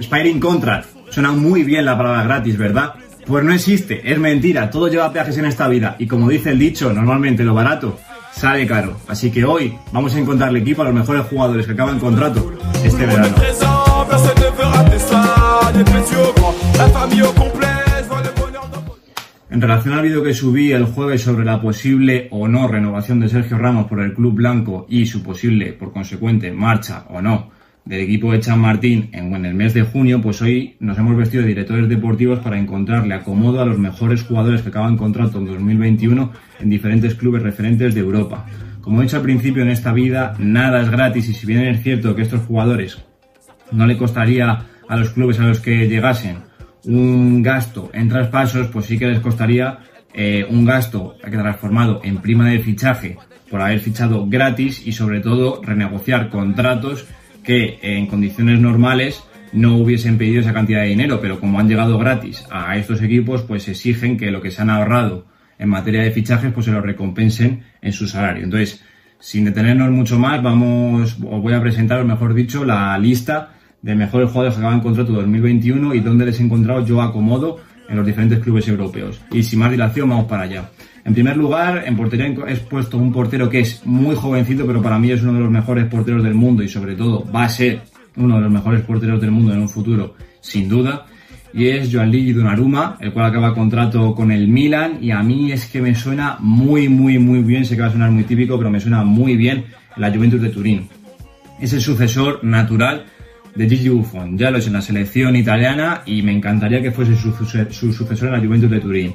Spiring Contract. Suena muy bien la palabra gratis, ¿verdad? Pues no existe, es mentira, todo lleva peajes en esta vida y como dice el dicho, normalmente lo barato sale caro. Así que hoy vamos a encontrarle equipo a los mejores jugadores que acaban contrato este verano. En relación al vídeo que subí el jueves sobre la posible o no renovación de Sergio Ramos por el Club Blanco y su posible, por consecuente, marcha o no del equipo de Chan Martín en, el mes de junio, pues hoy nos hemos vestido de directores deportivos para encontrarle acomodo a los mejores jugadores que acaban contrato en 2021 en diferentes clubes referentes de Europa. Como he dicho al principio en esta vida, nada es gratis y si bien es cierto que estos jugadores no le costaría a los clubes a los que llegasen un gasto en traspasos, pues sí que les costaría eh, un gasto transformado en prima de fichaje por haber fichado gratis y sobre todo renegociar contratos que en condiciones normales no hubiesen pedido esa cantidad de dinero, pero como han llegado gratis a estos equipos, pues exigen que lo que se han ahorrado en materia de fichajes, pues se lo recompensen en su salario. Entonces, sin detenernos mucho más, vamos, os voy a presentar, mejor dicho, la lista de mejores jugadores que acaban contrato 2021 y dónde les he encontrado yo acomodo en los diferentes clubes europeos. Y sin más dilación, vamos para allá. En primer lugar, en portería he puesto un portero que es muy jovencito, pero para mí es uno de los mejores porteros del mundo y sobre todo va a ser uno de los mejores porteros del mundo en un futuro, sin duda. Y es Gianluigi Donnarumma, el cual acaba contrato con el Milan y a mí es que me suena muy, muy, muy bien, sé que va a sonar muy típico, pero me suena muy bien la Juventus de Turín. Es el sucesor natural de Gigi Buffon. Ya lo es en la selección italiana y me encantaría que fuese su, su sucesor en la Juventus de Turín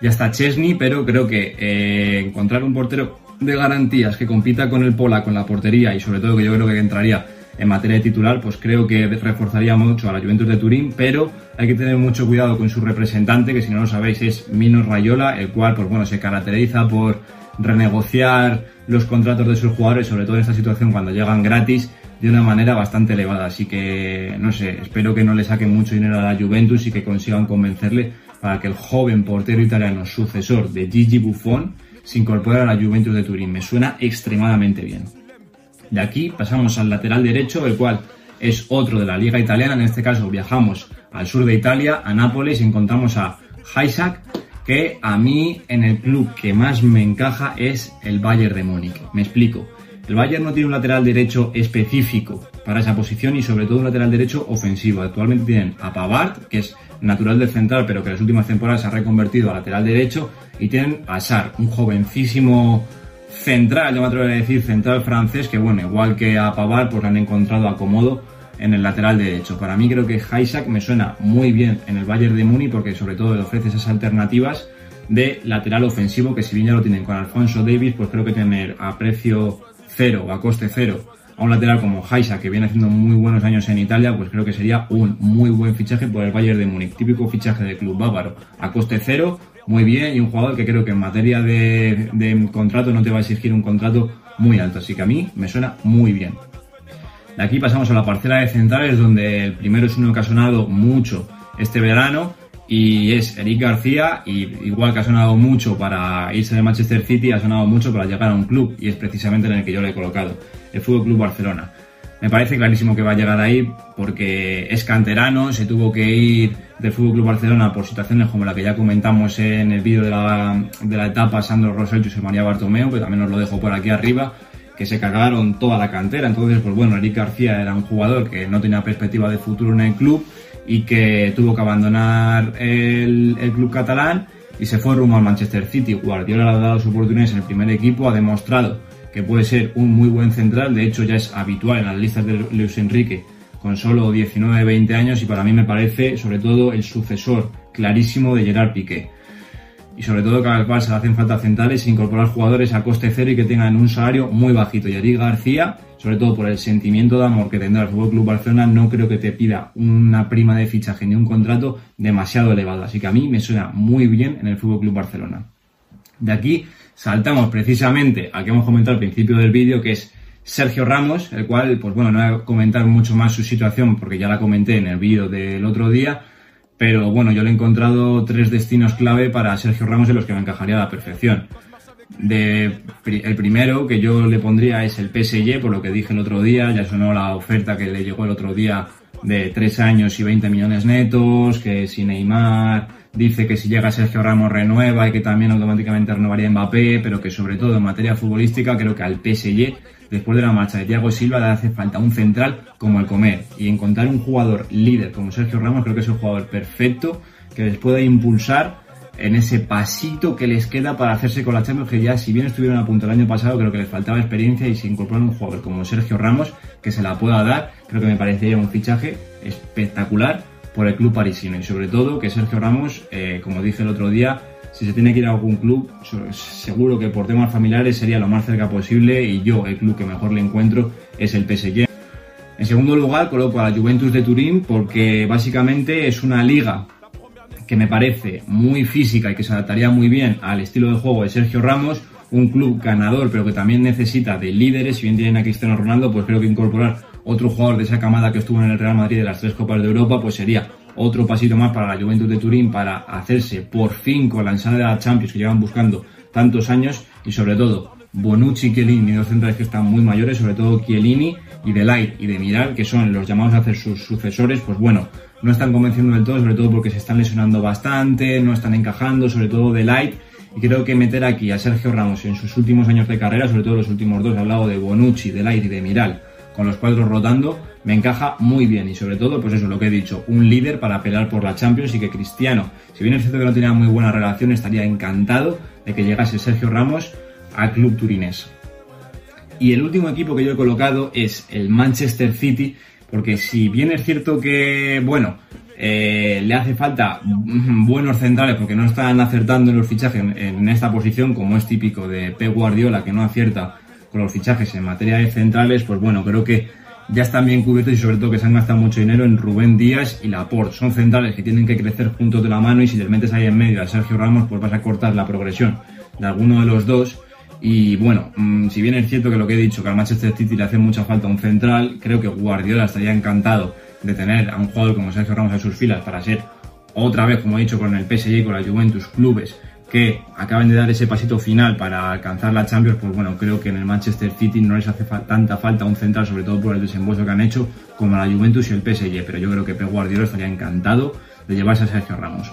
ya está Chesney, pero creo que eh, encontrar un portero de garantías que compita con el Pola, con la portería y sobre todo que yo creo que entraría en materia de titular, pues creo que reforzaría mucho a la Juventus de Turín, pero hay que tener mucho cuidado con su representante, que si no lo sabéis es Minos Rayola, el cual pues bueno, se caracteriza por renegociar los contratos de sus jugadores, sobre todo en esta situación cuando llegan gratis, de una manera bastante elevada. Así que, no sé, espero que no le saquen mucho dinero a la Juventus y que consigan convencerle para que el joven portero italiano sucesor de Gigi Buffon se incorpore a la Juventus de Turín. Me suena extremadamente bien. De aquí pasamos al lateral derecho, el cual es otro de la liga italiana. En este caso viajamos al sur de Italia, a Nápoles, y encontramos a Isaac, que a mí en el club que más me encaja es el Bayern de Múnich. Me explico. El Bayern no tiene un lateral derecho específico para esa posición y sobre todo un lateral derecho ofensivo. Actualmente tienen a Pavard, que es natural del central, pero que en las últimas temporadas se ha reconvertido a lateral derecho, y tienen a Sar, un jovencísimo central, yo me atrevo a decir central francés, que bueno, igual que a Pavard, pues han encontrado acomodo en el lateral derecho. Para mí creo que Isaac me suena muy bien en el Bayern de Muni porque sobre todo le ofrece esas alternativas de lateral ofensivo que si bien ya lo tienen con Alfonso Davis, pues creo que tener a precio cero o a coste cero a un lateral como Haisa, que viene haciendo muy buenos años en Italia, pues creo que sería un muy buen fichaje por el Bayern de Múnich. Típico fichaje del club bávaro. A coste cero, muy bien, y un jugador que creo que en materia de, de contrato no te va a exigir un contrato muy alto. Así que a mí me suena muy bien. De aquí pasamos a la parcela de centrales, donde el primero es uno que ha sonado mucho este verano, y es Eric García y igual que ha sonado mucho para irse de Manchester City, ha sonado mucho para llegar a un club y es precisamente en el que yo le he colocado, el Fútbol Club Barcelona. Me parece clarísimo que va a llegar ahí porque es canterano, se tuvo que ir del Fútbol Club Barcelona por situaciones como la que ya comentamos en el vídeo de la, de la etapa Sandro Rosell y José María Bartomeu, que también os lo dejo por aquí arriba, que se cargaron toda la cantera. Entonces, pues bueno, Eric García era un jugador que no tenía perspectiva de futuro en el club y que tuvo que abandonar el, club catalán y se fue rumbo al Manchester City. Guardiola le ha dado su oportunidades en el primer equipo, ha demostrado puede ser un muy buen central, de hecho ya es habitual en las listas de Luis Enrique con solo 19-20 años y para mí me parece sobre todo el sucesor clarísimo de Gerard Piqué y sobre todo que al Barça le hacen falta centrales e incorporar jugadores a coste cero y que tengan un salario muy bajito. Y Eric García, sobre todo por el sentimiento de amor que tendrá el Club Barcelona, no creo que te pida una prima de fichaje ni un contrato demasiado elevado. Así que a mí me suena muy bien en el Club Barcelona. De aquí saltamos precisamente al que hemos comentado al principio del vídeo, que es Sergio Ramos, el cual, pues bueno, no voy a comentar mucho más su situación porque ya la comenté en el vídeo del otro día pero bueno, yo le he encontrado tres destinos clave para Sergio Ramos en los que me encajaría a la perfección. El primero que yo le pondría es el PSG, por lo que dije el otro día, ya sonó la oferta que le llegó el otro día de 3 años y 20 millones netos, que si Neymar dice que si llega Sergio Ramos renueva y que también automáticamente renovaría Mbappé, pero que sobre todo en materia futbolística creo que al PSG, después de la marcha de Thiago Silva, le hace falta un central como el Comer. Y encontrar un jugador líder como Sergio Ramos creo que es un jugador perfecto que les pueda impulsar en ese pasito que les queda para hacerse con la Champions, que ya si bien estuvieron a punto el año pasado, creo que les faltaba experiencia y si incorporan un jugador como Sergio Ramos, que se la pueda dar, creo que me parecería un fichaje espectacular por el club parisino y sobre todo que Sergio Ramos, eh, como dije el otro día, si se tiene que ir a algún club, seguro que por temas familiares sería lo más cerca posible y yo el club que mejor le encuentro es el PSG. En segundo lugar coloco a la Juventus de Turín porque básicamente es una liga que me parece muy física y que se adaptaría muy bien al estilo de juego de Sergio Ramos, un club ganador pero que también necesita de líderes, si bien tienen a Cristiano Ronaldo, pues creo que incorporar otro jugador de esa camada que estuvo en el Real Madrid de las tres Copas de Europa, pues sería otro pasito más para la Juventus de Turín para hacerse por fin con la ensalada de Champions que llevan buscando tantos años y sobre todo Bonucci y Chiellini, dos centrales que están muy mayores, sobre todo Chiellini y de Light y de Miral, que son los llamados a hacer sus sucesores, pues bueno, no están convenciendo del todo, sobre todo porque se están lesionando bastante, no están encajando, sobre todo de Light. Y creo que meter aquí a Sergio Ramos en sus últimos años de carrera, sobre todo los últimos dos, he hablado de Bonucci, de Light y de Miral, con los cuadros rotando, me encaja muy bien. Y sobre todo, pues eso, lo que he dicho, un líder para pelear por la Champions y que Cristiano, si bien es cierto que no tenía muy buena relación, estaría encantado de que llegase Sergio Ramos al club turinés. Y el último equipo que yo he colocado es el Manchester City, porque si bien es cierto que, bueno, eh, le hace falta buenos centrales porque no están acertando en los fichajes en, esta posición, como es típico de Pep Guardiola, que no acierta con los fichajes en materia de centrales, pues bueno, creo que ya están bien cubiertos y sobre todo que se han gastado mucho dinero en Rubén Díaz y Laporte. Son centrales que tienen que crecer juntos de la mano y si les metes ahí en medio a Sergio Ramos, pues vas a cortar la progresión de alguno de los dos y bueno, mm, si bien es cierto que lo que he dicho, que al Manchester City le hace mucha falta un central, creo que Guardiola estaría encantado de tener a un jugador como Sergio Ramos a sus filas para ser otra vez, como he dicho, con el PSG y con la Juventus, clubes que acaban de dar ese pasito final para alcanzar la Champions, pues bueno, creo que en el Manchester City no les hace tanta falta un central, sobre todo por el desembolso que han hecho, como la Juventus y el PSG, pero yo creo que Pep Guardiola estaría encantado de llevarse a Sergio Ramos.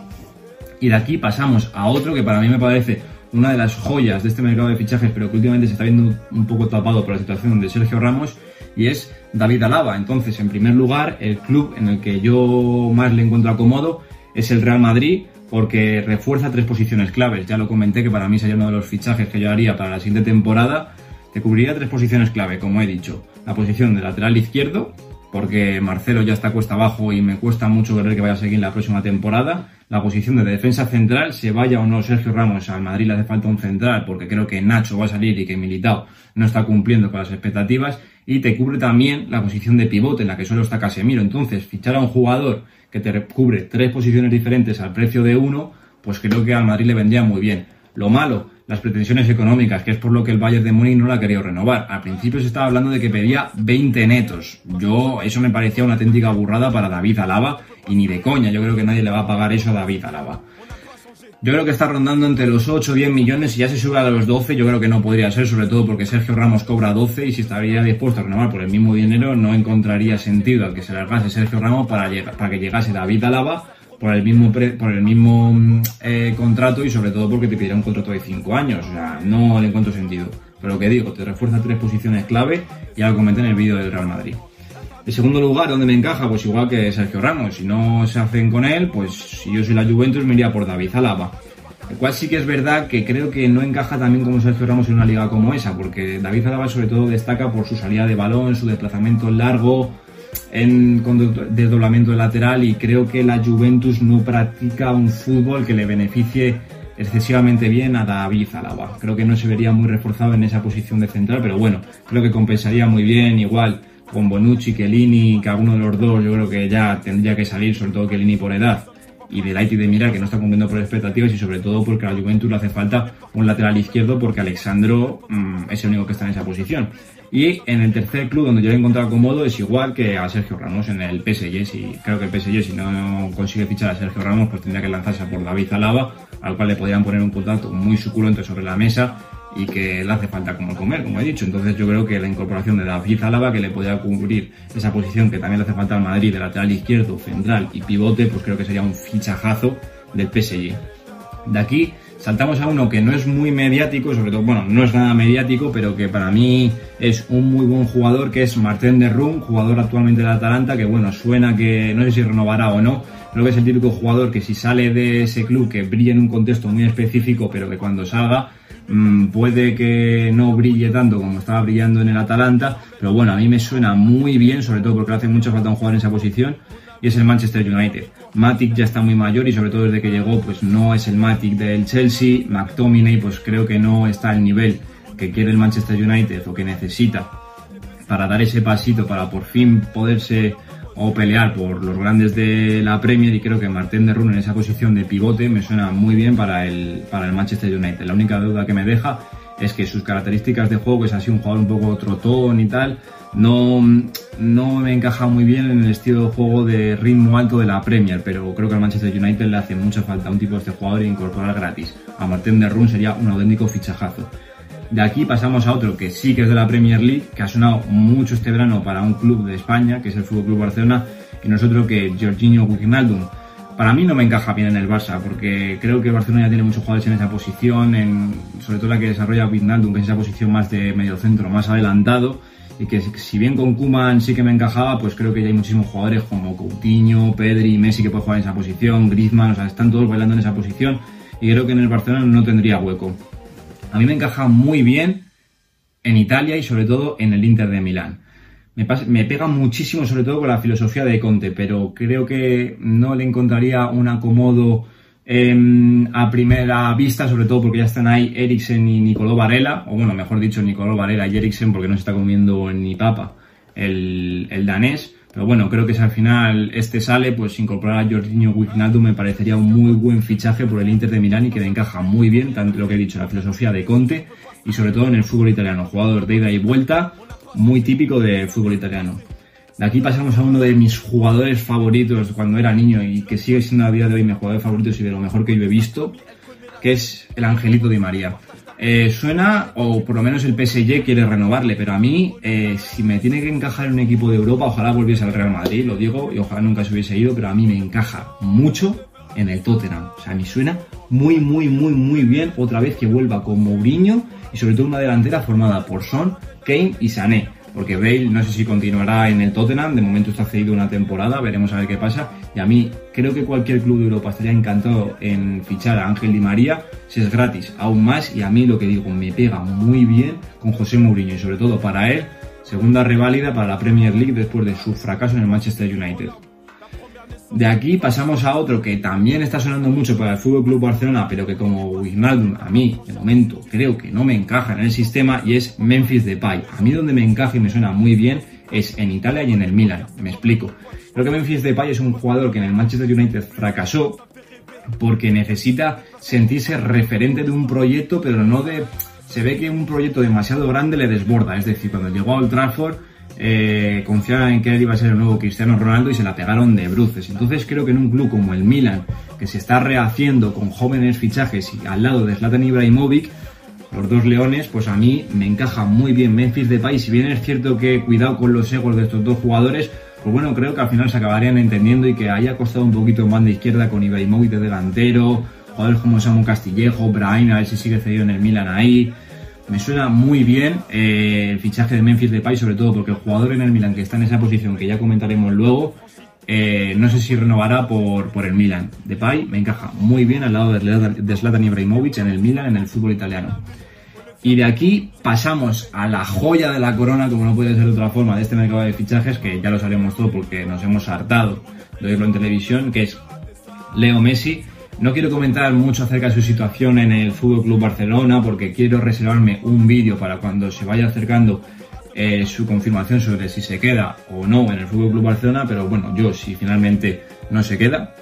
Y de aquí pasamos a otro que para mí me parece una de las joyas de este mercado de fichajes, pero que últimamente se está viendo un poco tapado por la situación de Sergio Ramos, y es David Alaba. Entonces, en primer lugar, el club en el que yo más le encuentro acomodo es el Real Madrid, porque refuerza tres posiciones claves. Ya lo comenté que para mí sería uno de los fichajes que yo haría para la siguiente temporada, que cubriría tres posiciones clave, como he dicho. La posición de lateral izquierdo, porque Marcelo ya está cuesta abajo y me cuesta mucho ver que vaya a seguir la próxima temporada la posición de defensa central, se vaya o no Sergio Ramos al Madrid le hace falta un central, porque creo que Nacho va a salir y que Militao no está cumpliendo con las expectativas, y te cubre también la posición de pivote en la que solo está Casemiro. Entonces, fichar a un jugador que te cubre tres posiciones diferentes al precio de uno, pues creo que al Madrid le vendría muy bien. Lo malo, las pretensiones económicas, que es por lo que el Bayern de Múnich no la ha querido renovar. Al principio se estaba hablando de que pedía 20 netos. Yo, eso me parecía una auténtica burrada para David Alaba y ni de coña. Yo creo que nadie le va a pagar eso a David Alaba. Yo creo que está rondando entre los 8 o 10 millones y ya se sube a los 12. Yo creo que no podría ser, sobre todo porque Sergio Ramos cobra 12 y si estaría dispuesto a renovar por el mismo dinero, no encontraría sentido al que se largase Sergio Ramos para, para que llegase David Alaba por el mismo, por el mismo mm, eh, contrato y sobre todo porque te pediría un contrato de 5 años. O sea, no le encuentro sentido. Pero lo que digo, te refuerza tres posiciones clave ya lo comenté en el vídeo del Real Madrid. El segundo lugar, donde me encaja? Pues igual que Sergio Ramos. Si no se hacen con él, pues si yo soy la Juventus me iría por David Alaba. El cual sí que es verdad que creo que no encaja también como Sergio Ramos en una liga como esa, porque David Alaba sobre todo destaca por su salida de balón, su desplazamiento largo, en desdoblamiento de lateral y creo que la Juventus no practica un fútbol que le beneficie excesivamente bien a David Alaba. Creo que no se vería muy reforzado en esa posición de central, pero bueno, creo que compensaría muy bien igual con Bonucci, Chiellini, que alguno de los dos yo creo que ya tendría que salir, sobre todo Chiellini por edad y de Light y de Mirar que no está cumpliendo por expectativas y sobre todo porque a la Juventus le hace falta un lateral izquierdo porque Alexandro mm, es el único que está en esa posición. Y en el tercer club donde yo he encontrado cómodo es igual que a Sergio Ramos en el PSG. Si, creo que el PSG si no consigue fichar a Sergio Ramos pues tendría que lanzarse por David Alaba, al cual le podrían poner un contrato muy suculento sobre la mesa y que le hace falta como comer, como he dicho. Entonces yo creo que la incorporación de David Álava, que le podría cubrir esa posición que también le hace falta al Madrid, de lateral izquierdo, central y pivote, pues creo que sería un fichajazo del PSG. De aquí saltamos a uno que no es muy mediático, sobre todo, bueno, no es nada mediático, pero que para mí es un muy buen jugador, que es Martín de Rum, jugador actualmente de Atalanta, que bueno, suena que no sé si renovará o no, creo que es el típico jugador que si sale de ese club que brilla en un contexto muy específico, pero que cuando salga mmm, puede que no brille tanto como estaba brillando en el Atalanta, pero bueno, a mí me suena muy bien, sobre todo porque hace mucho falta un jugador en esa posición y es el Manchester United. Matic ya está muy mayor y sobre todo desde que llegó pues no es el Matic del Chelsea, McTominay pues creo que no está al nivel que quiere el Manchester United o que necesita para dar ese pasito para por fin poderse o pelear por los grandes de la Premier y creo que Martín de Rune en esa posición de pivote me suena muy bien para el, para el Manchester United. La única duda que me deja es que sus características de juego, que es así un jugador un poco trotón y tal, no, no me encaja muy bien en el estilo de juego de ritmo alto de la Premier, pero creo que al Manchester United le hace mucha falta un tipo de este jugador e incorporar gratis. A Martín de Run sería un auténtico fichajazo. De aquí pasamos a otro que sí que es de la Premier League, que ha sonado mucho este verano para un club de España, que es el Fútbol Club Barcelona, y nosotros que Jorginho Wijnaldum. Para mí no me encaja bien en el Barça, porque creo que Barcelona ya tiene muchos jugadores en esa posición, en, sobre todo la que desarrolla Wijnaldum, que es esa posición más de medio centro, más adelantado, y que si bien con Kuman sí que me encajaba, pues creo que ya hay muchísimos jugadores como Coutinho, Pedri, Messi que pueden jugar en esa posición, Griezmann, o sea, están todos bailando en esa posición y creo que en el Barcelona no tendría hueco. A mí me encaja muy bien en Italia y sobre todo en el Inter de Milán. Me, me, pega muchísimo sobre todo con la filosofía de Conte, pero creo que no le encontraría un acomodo eh, a primera vista, sobre todo porque ya están ahí Eriksen y Nicolò Varela, o bueno, mejor dicho, Nicolò Varela y Eriksen porque no se está comiendo ni papa el, el danés. Pero bueno, creo que si al final este sale, pues incorporar a Jorginho Wijnaldum me parecería un muy buen fichaje por el Inter de Milán y que le encaja muy bien, tanto lo que he dicho, la filosofía de Conte y sobre todo en el fútbol italiano. Jugador de ida y vuelta, muy típico del fútbol italiano. De aquí pasamos a uno de mis jugadores favoritos cuando era niño y que sigue siendo a día de hoy mi jugador favorito y de lo mejor que yo he visto, que es el Angelito Di María. Eh, suena, o por lo menos el PSG quiere renovarle, pero a mí, eh, si me tiene que encajar en un equipo de Europa, ojalá volviese al Real Madrid, lo digo, y ojalá nunca se hubiese ido, pero a mí me encaja mucho en el Tottenham. O sea, a mí suena muy, muy, muy, muy bien otra vez que vuelva con Mourinho y sobre todo una delantera formada por Son, Kane y Sané porque Bale no sé si continuará en el Tottenham, de momento está cedido una temporada, veremos a ver qué pasa. Y a mí creo que cualquier club de Europa estaría encantado en fichar a Ángel Di María, si es gratis, aún más. Y a mí lo que digo, me pega muy bien con José Mourinho y sobre todo para él, segunda reválida para la Premier League después de su fracaso en el Manchester United. De aquí pasamos a otro que también está sonando mucho para el Fútbol Club Barcelona, pero que como Wijnaldum a mí, de momento, creo que no me encaja en el sistema y es Memphis Depay. A mí donde me encaja y me suena muy bien es en Italia y en el Milan. Me explico. Creo que Memphis Depay es un jugador que en el Manchester United fracasó porque necesita sentirse referente de un proyecto, pero no de... Se ve que un proyecto demasiado grande le desborda. Es decir, cuando llegó a Old eh, confiaban en que él iba a ser el nuevo Cristiano Ronaldo y se la pegaron de bruces. Entonces creo que en un club como el Milan, que se está rehaciendo con jóvenes fichajes y al lado de Zlatan Ibrahimovic, los dos leones, pues a mí me encaja muy bien Memphis Depay. Si bien es cierto que cuidado con los egos de estos dos jugadores, pues bueno, creo que al final se acabarían entendiendo y que haya costado un poquito en banda izquierda con Ibrahimovic de delantero, jugadores como Samu Castillejo, Brian, a ver si sigue cedido en el Milan ahí. Me suena muy bien eh, el fichaje de Memphis Depay, sobre todo porque el jugador en el Milan que está en esa posición que ya comentaremos luego, eh, no sé si renovará por, por el Milan. Depay me encaja muy bien al lado de Zlatan Ibrahimovic en el Milan, en el fútbol italiano. Y de aquí pasamos a la joya de la corona, como no puede ser de otra forma, de este mercado de fichajes, que ya lo sabemos todo porque nos hemos hartado de oírlo en televisión, que es Leo Messi no quiero comentar mucho acerca de su situación en el Fútbol Club Barcelona porque quiero reservarme un vídeo para cuando se vaya acercando eh, su confirmación sobre si se queda o no en el Fútbol Club Barcelona. Pero bueno, yo si finalmente no se queda,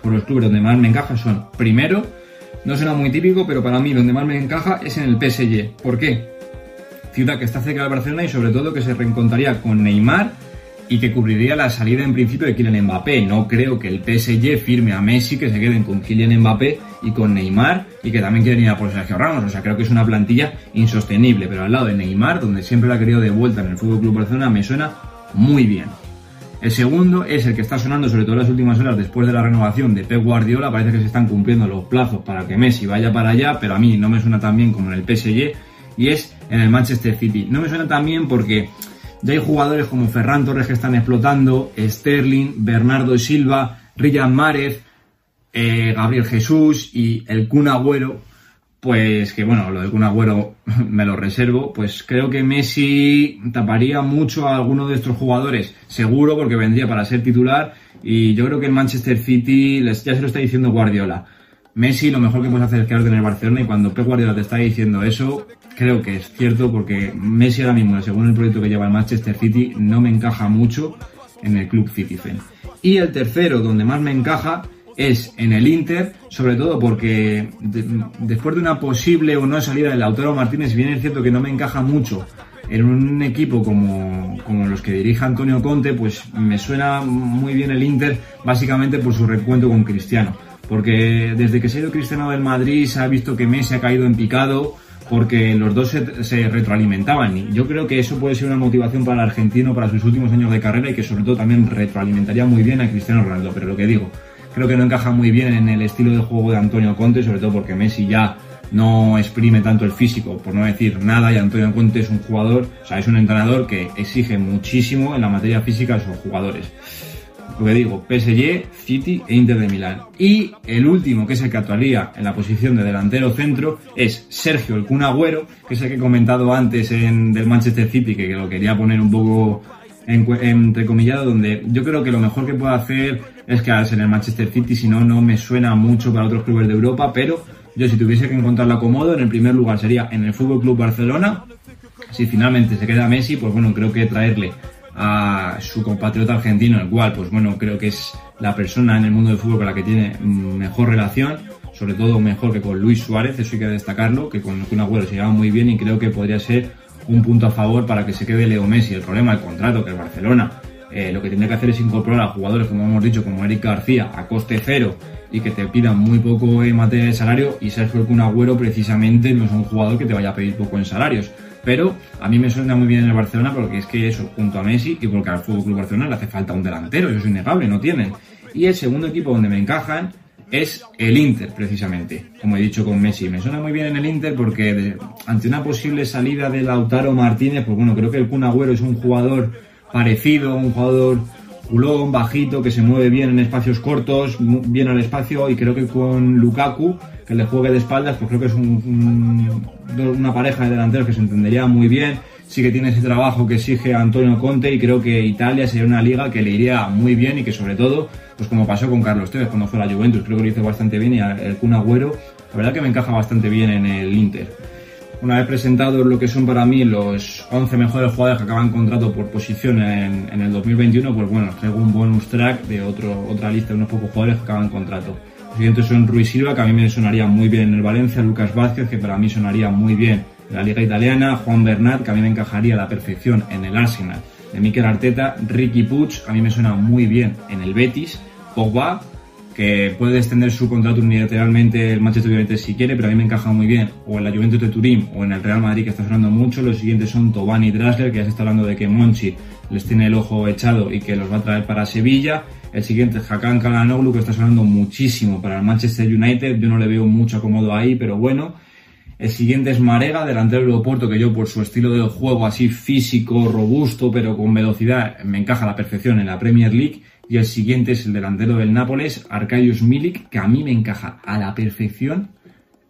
por los clubes donde más me encaja son primero, no suena muy típico, pero para mí donde más me encaja es en el PSG. ¿Por qué? Ciudad que está cerca de Barcelona y sobre todo que se reencontraría con Neymar y que cubriría la salida en principio de Kylian Mbappé. No creo que el PSG firme a Messi, que se queden con Kylian Mbappé y con Neymar y que también quieren ir a por Sergio Ramos. O sea, creo que es una plantilla insostenible, pero al lado de Neymar, donde siempre lo ha querido de vuelta en el Fútbol Club Barcelona, me suena muy bien. El segundo es el que está sonando sobre todo en las últimas horas después de la renovación de Pep Guardiola. Parece que se están cumpliendo los plazos para que Messi vaya para allá, pero a mí no me suena tan bien como en el PSG y es en el Manchester City. No me suena tan bien porque ya hay jugadores como Ferran Torres que están explotando, Sterling, Bernardo Silva, Riyad Márez, eh, Gabriel Jesús y el Kun Agüero, pues que bueno, lo del Kun Agüero me lo reservo, pues creo que Messi taparía mucho a alguno de estos jugadores, seguro porque vendría para ser titular. Y yo creo que el Manchester City, ya se lo está diciendo Guardiola, Messi lo mejor que puedes hacer es quedarte en el Barcelona y cuando Pep Guardiola te está diciendo eso, creo que es cierto porque Messi ahora mismo, según el proyecto que lleva el Manchester City, no me encaja mucho en el club Citizen. Y el tercero, donde más me encaja, es en el Inter, sobre todo porque después de una posible o no salida de Lautaro Martínez, bien es cierto que no me encaja mucho en un equipo como, como, los que dirige Antonio Conte, pues me suena muy bien el Inter, básicamente por su recuento con Cristiano. Porque desde que se ha ido Cristiano del Madrid se ha visto que Messi ha caído en picado, porque los dos se, retroalimentaban. Y yo creo que eso puede ser una motivación para el argentino para sus últimos años de carrera y que sobre todo también retroalimentaría muy bien a Cristiano Ronaldo. Pero lo que digo, creo que no encaja muy bien en el estilo de juego de Antonio Conte, sobre todo porque Messi ya no exprime tanto el físico, por no decir nada, y Antonio Conte es un jugador, o sea, es un entrenador que exige muchísimo en la materia física a sus jugadores lo que digo, PSG, City e Inter de Milán. Y el último, que es el que actuaría en la posición de delantero centro, es Sergio el Kun Agüero, que es el que he comentado antes en, del Manchester City, que, lo quería poner un poco en, entrecomillado, donde yo creo que lo mejor que puede hacer es quedarse en el Manchester City, si no, no me suena mucho para otros clubes de Europa, pero yo si tuviese que encontrarlo acomodo, en el primer lugar sería en el Fútbol Club Barcelona. Si finalmente se queda Messi, pues bueno, creo que traerle a su compatriota argentino, el cual, pues bueno, creo que es la persona en el mundo del fútbol con la que tiene mejor relación, sobre todo mejor que con Luis Suárez, eso hay que destacarlo, que con Kun Agüero se lleva muy bien y creo que podría ser un punto a favor para que se quede Leo Messi. El problema del contrato, que el Barcelona eh, lo que tiene que hacer es incorporar a jugadores, como hemos dicho, como Eric García, a coste cero y que te pidan muy poco en materia de salario y Sergio Kun Agüero precisamente no es un jugador que te vaya a pedir poco en salarios. Pero a mí me suena muy bien en el Barcelona porque es que eso, junto a Messi y porque al Club Barcelona le hace falta un delantero, eso es innegable, no tienen. Y el segundo equipo donde me encajan es el Inter, precisamente, como he dicho con Messi. Me suena muy bien en el Inter porque ante una posible salida de Lautaro Martínez, pues bueno, creo que el Kun Agüero es un jugador parecido, un jugador culón, bajito, que se mueve bien en espacios cortos, bien al espacio, y creo que con Lukaku que le juegue de espaldas, pues creo que es una pareja de delanteros que se entendería muy bien. Sí que tiene ese trabajo que exige Antonio Conte y creo que Italia sería una liga que le iría muy bien y que sobre todo, pues como pasó con Carlos Tevez cuando fue a la Juventus, creo que lo hizo bastante bien y el Kun Agüero, la verdad que me encaja bastante bien en el Inter. Una vez presentados lo que son para mí los 11 mejores jugadores que acaban contrato por posición en, en el 2021, pues bueno, traigo un bonus track de otro, otra lista de unos pocos jugadores que acaban contrato. Los siguientes son Ruiz Silva, que a mí me sonaría muy bien en el Valencia, Lucas Vázquez, que para mí sonaría muy bien en la Liga Italiana, Juan Bernat, que a mí me encajaría a la perfección en el Arsenal, de Mikel Arteta, Ricky Puig, a mí me suena muy bien en el Betis, Pogba, que puede extender su contrato unilateralmente el Manchester United si quiere, pero a mí me encaja muy bien, o en la Juventus de Turín o en el Real Madrid, que está sonando mucho. Los siguientes son Tobán y Drasler, que ya se está hablando de que Monchi les tiene el ojo echado y que los va a traer para Sevilla. El siguiente es Hakan Kalanoglu, que está sonando muchísimo para el Manchester United. Yo no le veo mucho acomodo ahí, pero bueno. El siguiente es Marega, delantero del Oporto, que yo por su estilo de juego así físico, robusto, pero con velocidad, me encaja a la perfección en la Premier League. Y el siguiente es el delantero del Nápoles, Arkadiusz Milik, que a mí me encaja a la perfección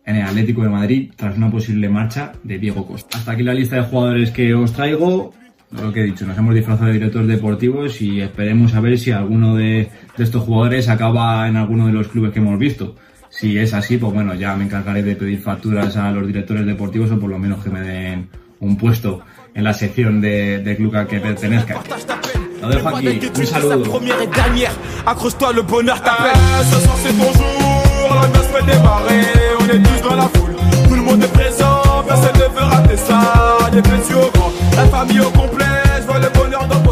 en el Atlético de Madrid tras una posible marcha de Diego Costa. Hasta aquí la lista de jugadores que os traigo lo que he dicho, nos hemos disfrazado de directores deportivos y esperemos a ver si alguno de, estos jugadores acaba en alguno de los clubes que hemos visto. Si es así, pues bueno, ya me encargaré de pedir facturas a los directores deportivos o por lo menos que me den un puesto en la sección de, de club al que pertenezca. Un sa Première et dernière, accroche-toi, le bonheur ah, t'appelle. Ce soir c'est ton jour, la danse peut démarrer. On est tous dans la foule, tout le monde est présent. Personne ne veut rater ça. Des petits au grand, la famille au complet. Je vois le bonheur dans